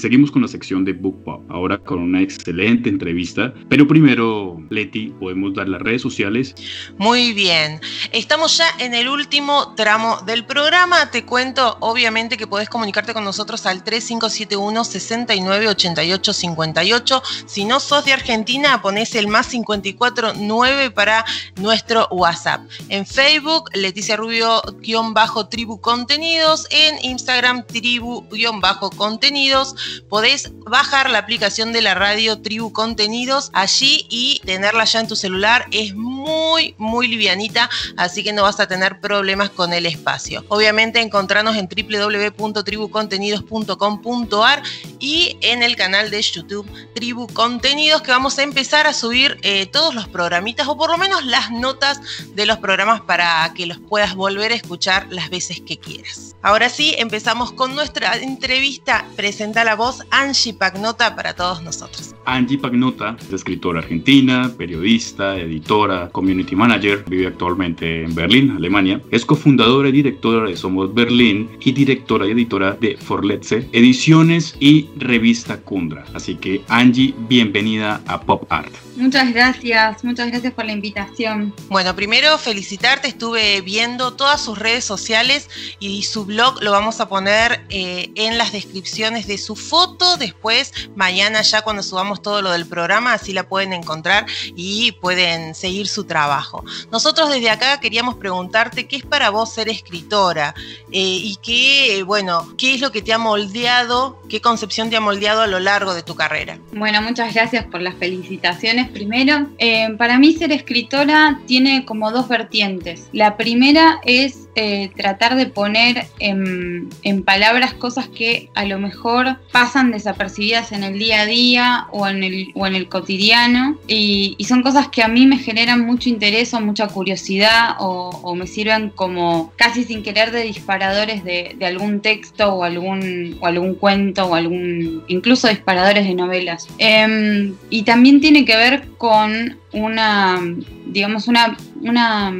Seguimos con la sección de Book Pop, ahora con una excelente entrevista. Pero primero, Leti, podemos dar las redes sociales. Muy bien, estamos ya en el último tramo del programa. Te cuento, obviamente, que podés comunicarte con nosotros al 3571 6988 58. Si no sos de Argentina, ponés el más 549 para nuestro WhatsApp. En Facebook, Leticia Rubio-Tribu Contenidos. En Instagram, Tribu-Contenidos podés bajar la aplicación de la radio Tribu Contenidos allí y tenerla ya en tu celular. Es muy, muy livianita, así que no vas a tener problemas con el espacio. Obviamente encontrarnos en www.tribucontenidos.com.ar y en el canal de YouTube Tribu Contenidos que vamos a empezar a subir eh, todos los programitas o por lo menos las notas de los programas para que los puedas volver a escuchar las veces que quieras. Ahora sí, empezamos con nuestra entrevista. Presenta la voz Angie Pagnota para todos nosotros. Angie Pagnota es escritora argentina, periodista, editora, community manager, vive actualmente en Berlín, Alemania. Es cofundadora y directora de Somos Berlín y directora y editora de Forletze, ediciones y revista Kundra. Así que Angie, bienvenida a Pop Art. Muchas gracias, muchas gracias por la invitación. Bueno, primero felicitarte, estuve viendo todas sus redes sociales y su blog lo vamos a poner eh, en las descripciones de su foto, después mañana ya cuando subamos todo lo del programa, así la pueden encontrar y pueden seguir su trabajo. Nosotros desde acá queríamos preguntarte qué es para vos ser escritora eh, y qué, bueno, qué es lo que te ha moldeado, qué concepción te ha moldeado a lo largo de tu carrera. Bueno, muchas gracias por las felicitaciones primero. Eh, para mí ser escritora tiene como dos vertientes. La primera es eh, tratar de poner en, palabras cosas que a lo mejor pasan desapercibidas en el día a día o en el, o en el cotidiano y, son cosas que a mí me generan mucho interés o mucha curiosidad o, me sirven como casi sin querer de disparadores de, algún texto o algún, o algún cuento o algún incluso disparadores de novelas. Em, y también tiene que ver con una, digamos, una, una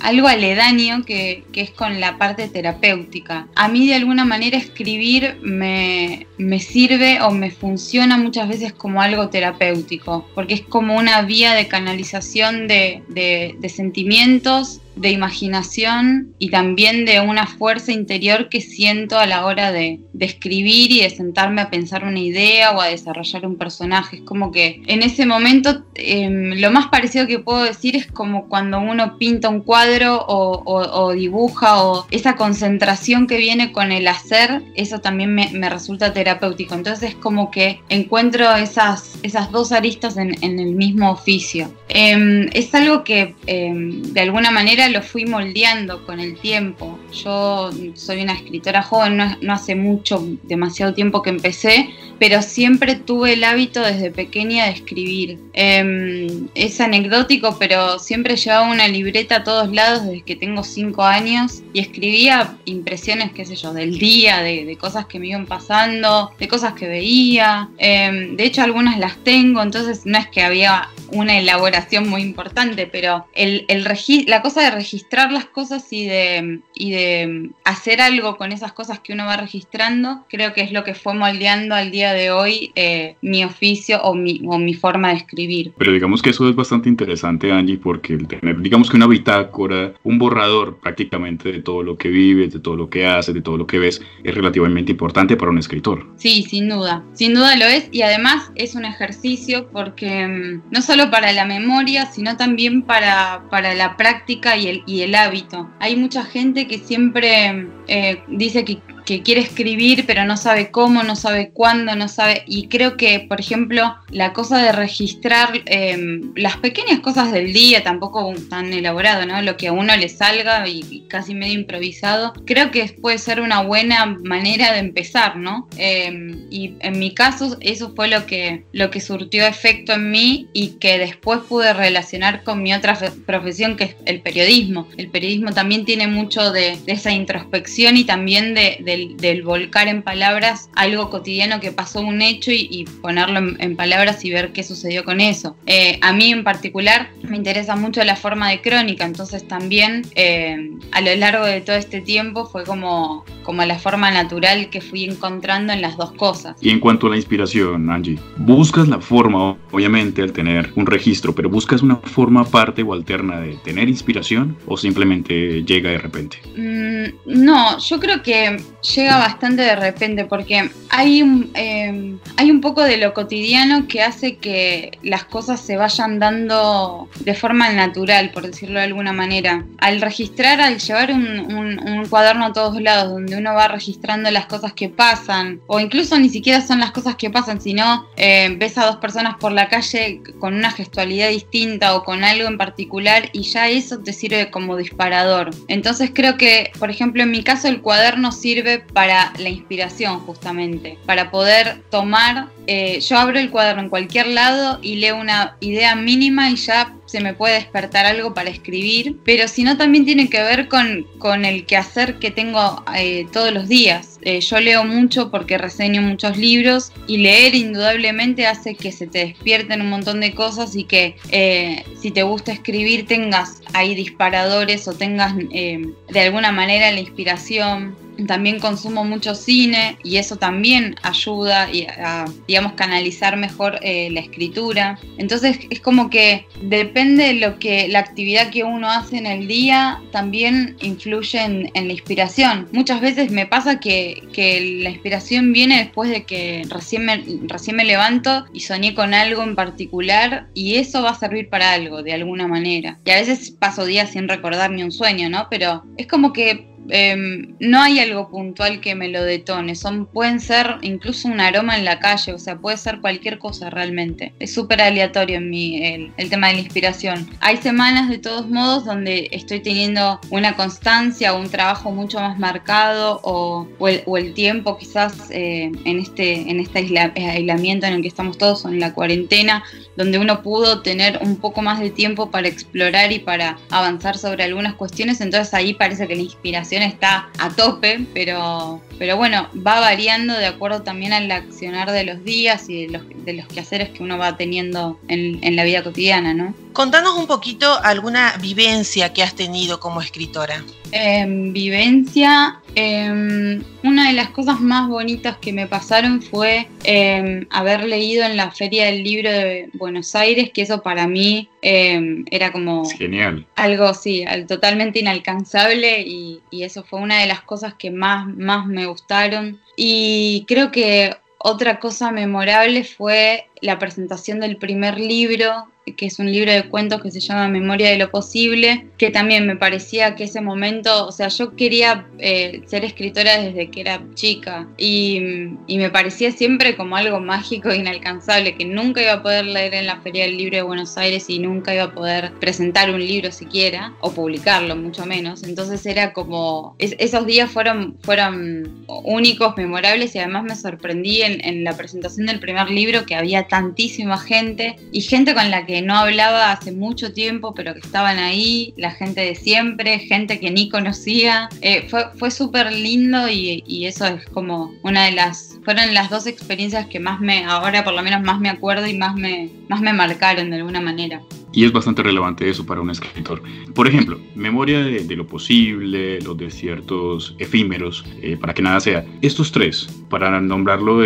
algo aledaño que, es con la parte terapéutica. A mí de alguna manera escribir me, sirve o me funciona muchas veces como algo terapéutico, porque es como una vía de canalización de, de sentimientos de imaginación y también de una fuerza interior que siento a la hora de, escribir y de sentarme a pensar una idea o a desarrollar un personaje. Es como que en ese momento em, lo más parecido que puedo decir es como cuando uno pinta un cuadro o, dibuja o esa concentración que viene con el hacer, eso también me, resulta terapéutico. Entonces es como que encuentro esas, esas dos aristas en, el mismo oficio. Em, es algo que em, de alguna manera lo fui moldeando con el tiempo. Yo soy una escritora joven, no, hace mucho, demasiado tiempo que empecé, pero siempre tuve el hábito desde pequeña de escribir. Em, es anecdótico, pero siempre llevaba una libreta a todos lados desde que tengo cinco años y escribía impresiones, qué sé yo, del día, de, cosas que me iban pasando, de cosas que veía. Em, de hecho, algunas las tengo, entonces no es que había una elaboración muy importante, pero el, el la cosa de registrar las cosas y de, y de hacer algo con esas cosas que uno va registrando, creo que es lo que fue moldeando al día de hoy eh, mi oficio o mi, o mi forma de escribir. Pero digamos que eso es bastante interesante, Angie, porque el tener, digamos que una bitácora, un borrador prácticamente de todo lo que vives, de todo lo que haces, de todo lo que ves, es relativamente importante para un escritor. Sí, sin duda, sin duda lo es y además es un ejercicio porque mm, no solo para la memoria, sino también para, para la práctica y y el, hábito. Hay mucha gente que siempre eh, dice que que quiere escribir pero no sabe cómo, no sabe cuándo, no sabe... Y creo que, por ejemplo, la cosa de registrar em, las pequeñas cosas del día, tampoco tan elaborado, ¿no? Lo que a uno le salga y, casi medio improvisado, creo que puede ser una buena manera de empezar, ¿no? Em, y en mi caso eso fue lo que, lo que surtió efecto en mí y que después pude relacionar con mi otra profesión que es el periodismo. El periodismo también tiene mucho de, esa introspección y también de del, volcar en palabras algo cotidiano que pasó un hecho y, ponerlo en, palabras y ver qué sucedió con eso. Eh, a mí en particular me interesa mucho la forma de crónica, entonces también eh, a lo largo de todo este tiempo fue como, como la forma natural que fui encontrando en las dos cosas. Y en cuanto a la inspiración, Angie, buscas la forma, obviamente, al tener un registro, pero buscas una forma aparte o alterna de tener inspiración o simplemente llega de repente? Mm, no, yo creo que llega bastante de repente porque hay un, em, hay un poco de lo cotidiano que hace que las cosas se vayan dando de forma natural, por decirlo de alguna manera. Al registrar, al llevar un, cuaderno a todos lados donde uno va registrando las cosas que pasan, o incluso ni siquiera son las cosas que pasan, sino eh, ves a dos personas por la calle con una gestualidad distinta o con algo en particular y ya eso te sirve como disparador. Entonces creo que, por ejemplo, en mi caso el cuaderno sirve para la inspiración justamente, para poder tomar, eh, yo abro el cuaderno en cualquier lado y leo una idea mínima y ya se me puede despertar algo para escribir, pero si no también tiene que ver con, con el quehacer que tengo eh, todos los días. Eh, yo leo mucho porque reseño muchos libros y leer indudablemente hace que se te despierten un montón de cosas y que si te gusta escribir tengas ahí disparadores o tengas de alguna manera la inspiración también consumo mucho cine y eso también ayuda a, digamos, canalizar mejor eh, la escritura. Entonces es como que depende de lo que la actividad que uno hace en el día también influye en, la inspiración. Muchas veces me pasa que, la inspiración viene después de que recién me, recién me levanto y soñé con algo en particular y eso va a servir para algo de alguna manera. Y a veces paso días sin recordar ni un sueño, ¿no? Pero es como que Em, no hay algo puntual que me lo detone, son, pueden ser incluso un aroma en la calle, o sea, puede ser cualquier cosa realmente. Es súper aleatorio en mí el, tema de la inspiración. Hay semanas de todos modos donde estoy teniendo una constancia o un trabajo mucho más marcado o, el, tiempo quizás eh, en este, en este aislamiento en el que estamos todos o en la cuarentena, donde uno pudo tener un poco más de tiempo para explorar y para avanzar sobre algunas cuestiones, entonces ahí parece que la inspiración está a tope, pero, pero bueno, va variando de acuerdo también al accionar de los días y de los, de los quehaceres que uno va teniendo en, en la vida cotidiana, ¿no? Contanos un poquito alguna vivencia que has tenido como escritora. Em, vivencia, em, una de las cosas más bonitas que me pasaron fue em, haber leído en la Feria del Libro de Buenos Aires, que eso para mí era como... genial. Algo, sí, totalmente inalcanzable y, y, eso fue una de las cosas que más, más me gustaron. Y creo que otra cosa memorable fue la presentación del primer libro que es un libro de cuentos que se llama Memoria de lo Posible, que también me parecía que ese momento, o sea, yo quería eh, ser escritora desde que era chica y, me parecía siempre como algo mágico e inalcanzable, que nunca iba a poder leer en la Feria del Libro de Buenos Aires y nunca iba a poder presentar un libro siquiera, o publicarlo mucho menos. Entonces era como, esos días fueron, fueron únicos, memorables y además me sorprendí en, en la presentación del primer libro que había tantísima gente y gente con la que no hablaba hace mucho tiempo, pero que estaban ahí, la gente de siempre, gente que ni conocía. Eh, fue fue súper lindo y, y, eso es como una de las, fueron las dos experiencias que más me, ahora por lo menos más me acuerdo y más me, más me marcaron de alguna manera y es bastante relevante eso para un escritor. Por ejemplo, memoria de, lo posible, los desiertos efímeros, eh, para que nada sea. Estos tres, para nombrarlo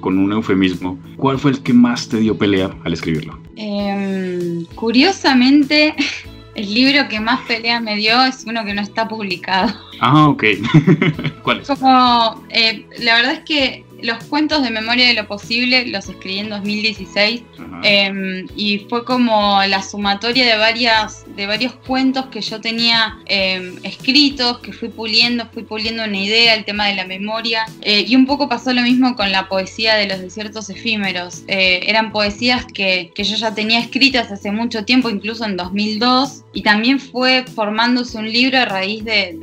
con un eufemismo, ¿cuál fue el que más te dio pelea al escribirlo? Em, curiosamente, el libro que más pelea me dio es uno que no está publicado. Ah, ok. ¿Cuál es? Como, eh, la verdad es que los cuentos de memoria de lo posible los escribí en 2016 em, y fue como la sumatoria de varias de varios cuentos que yo tenía em, escritos, que fui puliendo, fui puliendo una idea, el tema de la memoria eh, y un poco pasó lo mismo con la poesía de los desiertos efímeros. Eh, eran poesías que, que yo ya tenía escritas hace mucho tiempo, incluso en 2002 y también fue formándose un libro a raíz de,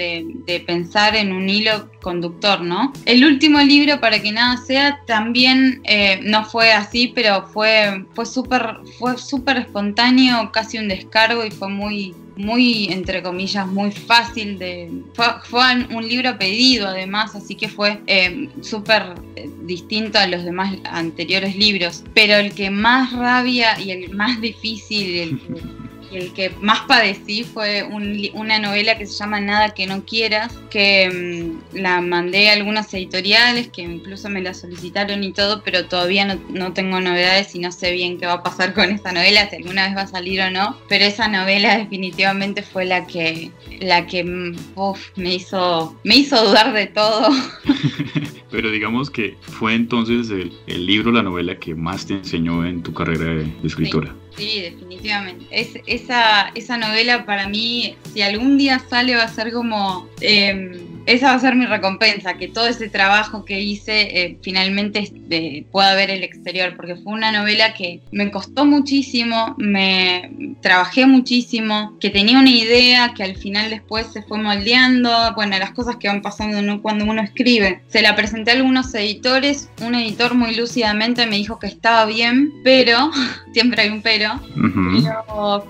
de, pensar en un hilo conductor, ¿no? El último libro, para que nada sea, también eh, no fue así, pero fue, fue súper fue espontáneo, casi un descargo y fue muy, muy, entre comillas, muy fácil de... Fue, un libro pedido además, así que fue eh, súper eh, distinto a los demás anteriores libros. Pero el que más rabia y el más difícil, el el que más padecí fue una novela que se llama Nada que no quieras, que mm, la mandé a algunas editoriales, que incluso me la solicitaron y todo, pero todavía no, tengo novedades y no sé bien qué va a pasar con esta novela, si alguna vez va a salir o no. Pero esa novela definitivamente fue la que, la que mm, me, hizo, me hizo dudar de todo. pero digamos que fue entonces el, libro, la novela que más te enseñó en tu carrera de, escritora. Definitivamente. Es, esa, esa novela para mí, si algún día sale, va a ser como... Em, esa va a ser mi recompensa, que todo ese trabajo que hice eh, finalmente pueda ver el exterior, porque fue una novela que me costó muchísimo, me trabajé muchísimo, que tenía una idea que al final después se fue moldeando, bueno, las cosas que van pasando cuando uno escribe. Se la presenté a algunos editores, un editor muy lúcidamente me dijo que estaba bien, pero, siempre hay un pero,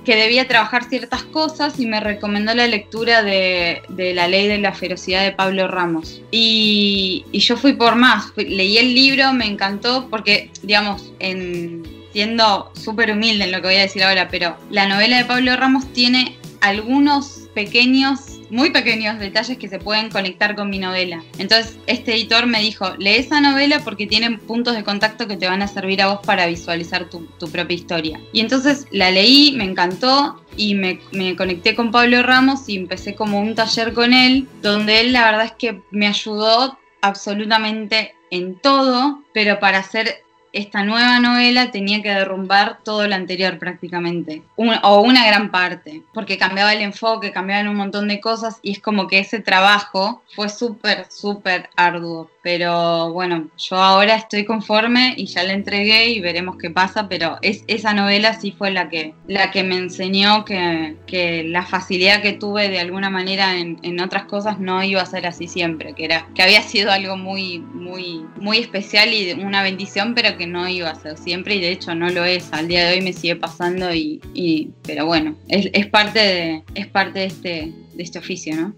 que debía trabajar ciertas cosas y me recomendó la lectura de, de La ley de la ferocidad de Pablo Ramos. Y, yo fui por más, leí el libro, me encantó porque, digamos, en, siendo súper humilde en lo que voy a decir ahora, pero la novela de Pablo Ramos tiene algunos pequeños muy pequeños detalles que se pueden conectar con mi novela. Entonces, este editor me dijo, lee esa novela porque tienen puntos de contacto que te van a servir a vos para visualizar tu, propia historia. Y entonces la leí, me encantó y me, me, conecté con Pablo Ramos y empecé como un taller con él, donde él la verdad es que me ayudó absolutamente en todo, pero para hacer esta nueva novela tenía que derrumbar todo lo anterior prácticamente, o una gran parte, porque cambiaba el enfoque, cambiaban un montón de cosas y es como que ese trabajo fue súper, súper arduo. Pero bueno, yo ahora estoy conforme y ya la entregué y veremos qué pasa, pero es, esa novela sí fue la que, la que me enseñó que, que la facilidad que tuve de alguna manera en, en, otras cosas no iba a ser así siempre, que, era, que había sido algo muy, muy, muy especial y una bendición, pero no iba a ser siempre y de hecho no lo es. Al día de hoy me sigue pasando y, y pero bueno, es, es, parte de, es parte de este, de este oficio, ¿no?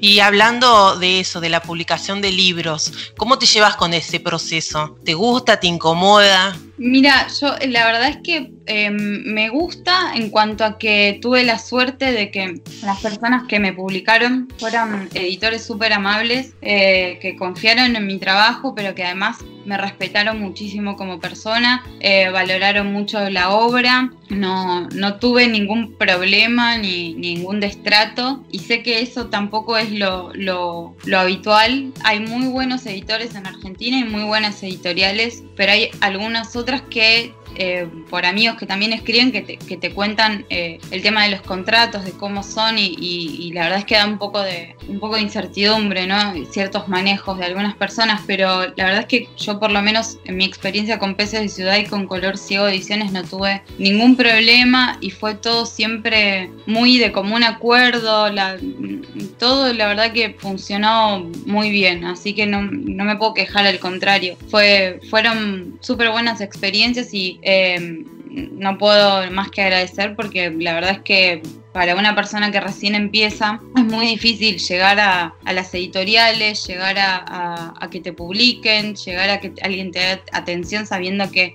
Y hablando de eso, de la publicación de libros, ¿cómo te llevas con ese proceso? ¿Te gusta? ¿Te incomoda? Mira, yo la verdad es que em, me gusta en cuanto a que tuve la suerte de que las personas que me publicaron fueron editores súper amables, eh, que confiaron en mi trabajo, pero que además me respetaron muchísimo como persona, eh, valoraron mucho la obra, no, no tuve ningún problema ni ningún destrato y sé que eso tampoco es lo, lo, lo habitual. Hay muy buenos editores en Argentina y muy buenas editoriales, pero hay algunas otras que eh, por amigos que también escriben que te, que te cuentan eh, el tema de los contratos, de cómo son y, la verdad es que da un poco de un poco de incertidumbre, ¿no? Ciertos manejos de algunas personas, pero la verdad es que yo por lo menos en mi experiencia con Peces de Ciudad y con Color Ciego Ediciones no tuve ningún problema y fue todo siempre muy de común acuerdo, todo la verdad que funcionó muy bien, así que no, no me puedo quejar, al contrario, fue, fueron súper buenas experiencias y eh, no puedo más que agradecer porque la verdad es que para una persona que recién empieza es muy difícil llegar a, las editoriales, llegar a, que te publiquen, llegar a que alguien te dé atención sabiendo que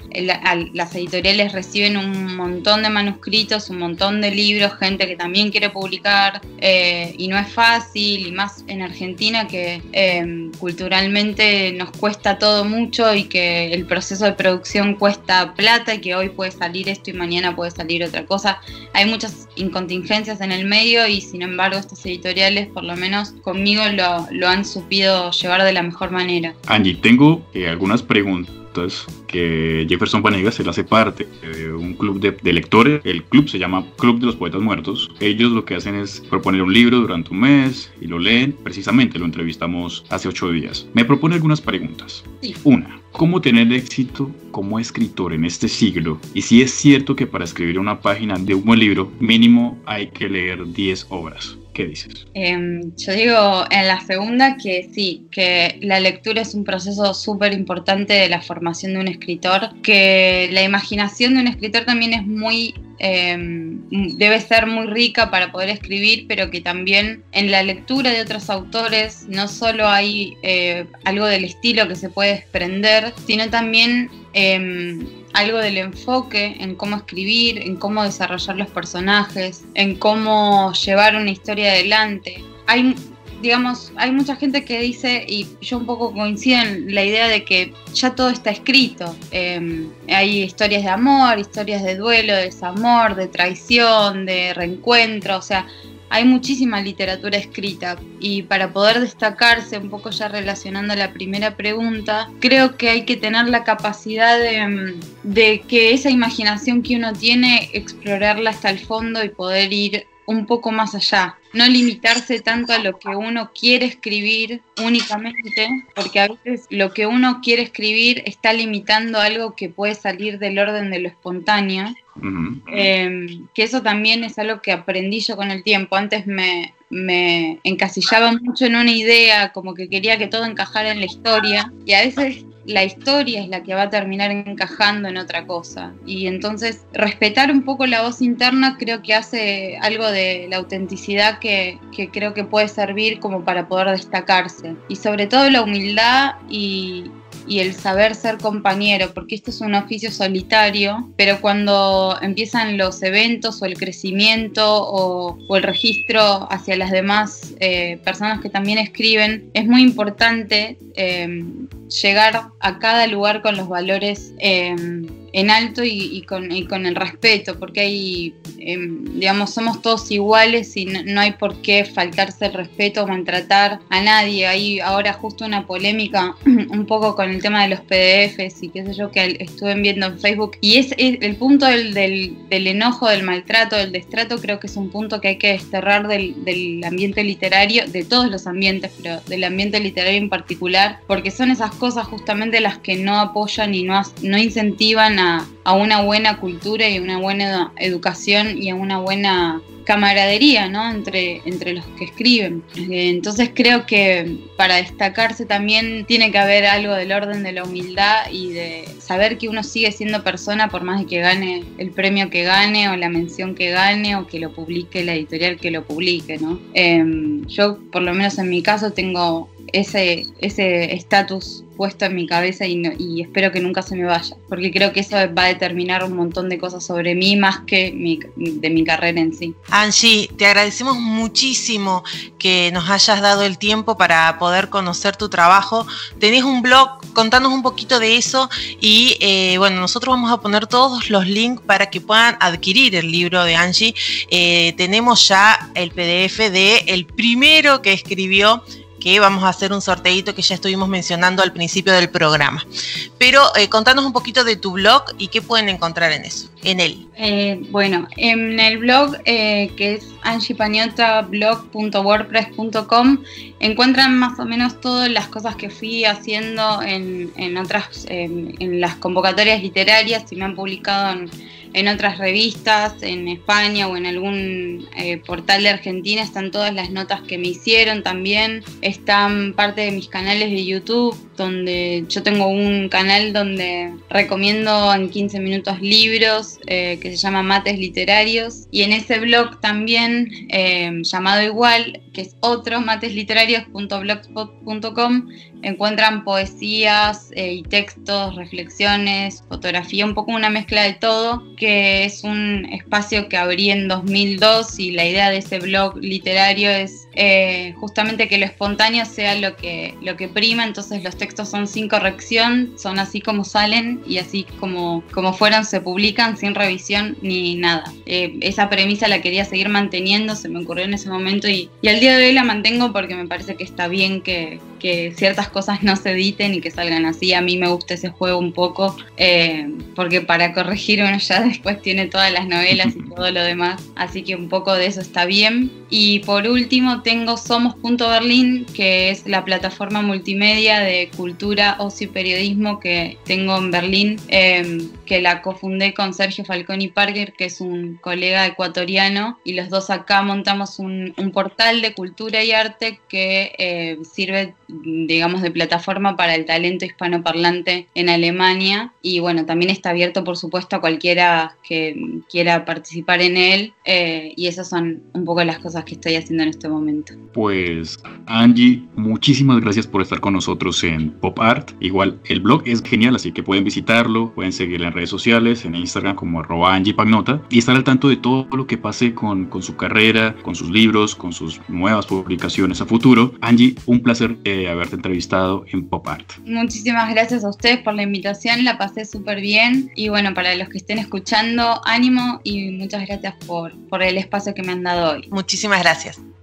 las editoriales reciben un montón de manuscritos, un montón de libros, gente que también quiere publicar eh, y no es fácil y más en Argentina que em, culturalmente nos cuesta todo mucho y que el proceso de producción cuesta plata y que hoy puede salir esto y mañana puede salir otra cosa. Hay muchas incontinencias en el medio y sin embargo estas editoriales por lo menos conmigo lo, lo han supido llevar de la mejor manera. Angie, tengo eh, algunas preguntas que Jefferson Vanegas él hace parte de un club de, de, lectores. El club se llama Club de los Poetas Muertos. Ellos lo que hacen es proponer un libro durante un mes y lo leen. Precisamente lo entrevistamos hace ocho días. Me propone algunas preguntas. Sí. Una, ¿cómo tener éxito como escritor en este siglo? Y si es cierto que para escribir una página de un buen libro, mínimo hay que leer 10 obras. ¿Qué dices? Em, yo digo en la segunda que sí, que la lectura es un proceso súper importante de la formación de un escritor, que la imaginación de un escritor también es muy em, debe ser muy rica para poder escribir, pero que también en la lectura de otros autores no solo hay eh, algo del estilo que se puede desprender, sino también em, algo del enfoque en cómo escribir, en cómo desarrollar los personajes, en cómo llevar una historia adelante. Hay digamos, hay mucha gente que dice, y yo un poco coincido en la idea de que ya todo está escrito. Em, hay historias de amor, historias de duelo, de desamor, de traición, de reencuentro, o sea, hay muchísima literatura escrita y para poder destacarse, un poco ya relacionando la primera pregunta, creo que hay que tener la capacidad de, de que esa imaginación que uno tiene, explorarla hasta el fondo y poder ir un poco más allá, no limitarse tanto a lo que uno quiere escribir únicamente, porque a veces lo que uno quiere escribir está limitando algo que puede salir del orden de lo espontáneo, em, que eso también es algo que aprendí yo con el tiempo. Antes me, me encasillaba mucho en una idea, como que quería que todo encajara en la historia, y a veces la historia es la que va a terminar encajando en otra cosa. Y entonces respetar un poco la voz interna creo que hace algo de la autenticidad que, creo que puede servir como para poder destacarse. Y sobre todo la humildad y, y el saber ser compañero, porque esto es un oficio solitario, pero cuando empiezan los eventos o el crecimiento o, el registro hacia las demás eh, personas que también escriben, es muy importante eh, llegar a cada lugar con los valores eh, en alto y, con, el respeto, porque hay, em, digamos, somos todos iguales y no, hay por qué faltarse el respeto o maltratar a nadie. Hay ahora justo una polémica un poco con el tema de los PDFs y qué sé yo que estuve viendo en Facebook. Y es, el punto del, del, enojo, del maltrato, del destrato, creo que es un punto que hay que desterrar del, del ambiente literario, de todos los ambientes, pero del ambiente literario en particular, porque son esas cosas justamente las que no apoyan y no, no incentivan a a, una buena cultura y una buena educación y a una buena camaradería ¿no? entre, entre los que escriben. Entonces creo que para destacarse también tiene que haber algo del orden de la humildad y de saber que uno sigue siendo persona por más de que gane el premio que gane o la mención que gane o que lo publique la editorial que lo publique. ¿no? Em, yo por lo menos en mi caso tengo ese estatus puesto en mi cabeza y, espero que nunca se me vaya, porque creo que eso va a determinar un montón de cosas sobre mí más que de mi carrera en sí. Angie, te agradecemos muchísimo que nos hayas dado el tiempo para poder conocer tu trabajo. Tenés un blog, contanos un poquito de eso y eh, bueno, nosotros vamos a poner todos los links para que puedan adquirir el libro de Angie. Eh, tenemos ya el PDF de el primero que escribió que vamos a hacer un sorteito que ya estuvimos mencionando al principio del programa. Pero eh, contanos un poquito de tu blog y qué pueden encontrar en eso, en él. Eh, bueno, en el blog eh, que es angiepañotablog.wordpress.com encuentran más o menos todas las cosas que fui haciendo en, en otras, en las convocatorias literarias y me han publicado en en otras revistas, en España o en algún portal de Argentina están todas las notas que me hicieron también. Están parte de mis canales de YouTube, donde yo tengo un canal donde recomiendo en 15 minutos libros eh, que se llama Mates Literarios. Y en ese blog también, eh, llamado igual, que es otro, matesliterarios.blogspot.com, encuentran poesías eh, y textos, reflexiones, fotografía, un poco una mezcla de todo, que es un espacio que abrí en 2002 y la idea de ese blog literario es eh, justamente que lo espontáneo sea lo que, lo que prima, entonces los textos son sin corrección, son así como salen y así como, como fueron se publican sin revisión ni nada. Eh, esa premisa la quería seguir manteniendo, se me ocurrió en ese momento y, y al día de hoy la mantengo porque me parece que está bien que, que ciertas cosas no se editen y que salgan así. A mí me gusta ese juego un poco, eh, porque para corregir uno ya después tiene todas las novelas y todo lo demás, así que un poco de eso está bien. Y por último tengo Somos.berlín, que es la plataforma multimedia de cultura, ocio y periodismo que tengo en Berlín, eh, que la cofundé con Sergio Falconi Parker, que es un colega ecuatoriano, y los dos acá montamos un, portal de cultura y arte que eh, sirve, digamos, de plataforma para el talento hispanoparlante en Alemania. Y bueno, también está abierto, por supuesto, a cualquiera que quiera participar en él. Eh, y esas son un poco las cosas que estoy haciendo en este momento. Pues Angie, muchísimas gracias por estar con nosotros en Pop Art. Igual el blog es genial, así que pueden visitarlo, pueden seguirla en redes sociales, en Instagram como arroba Angie Pagnota y estar al tanto de todo lo que pase con, con su carrera, con sus libros, con sus nuevas publicaciones a futuro. Angie, un placer eh, haberte entrevistado en Pop Art. Muchísimas gracias a ustedes por la invitación, la pasé súper bien y bueno, para los que estén escuchando, ánimo y muchas gracias por, por el espacio que me han dado hoy. Muchísimas gracias.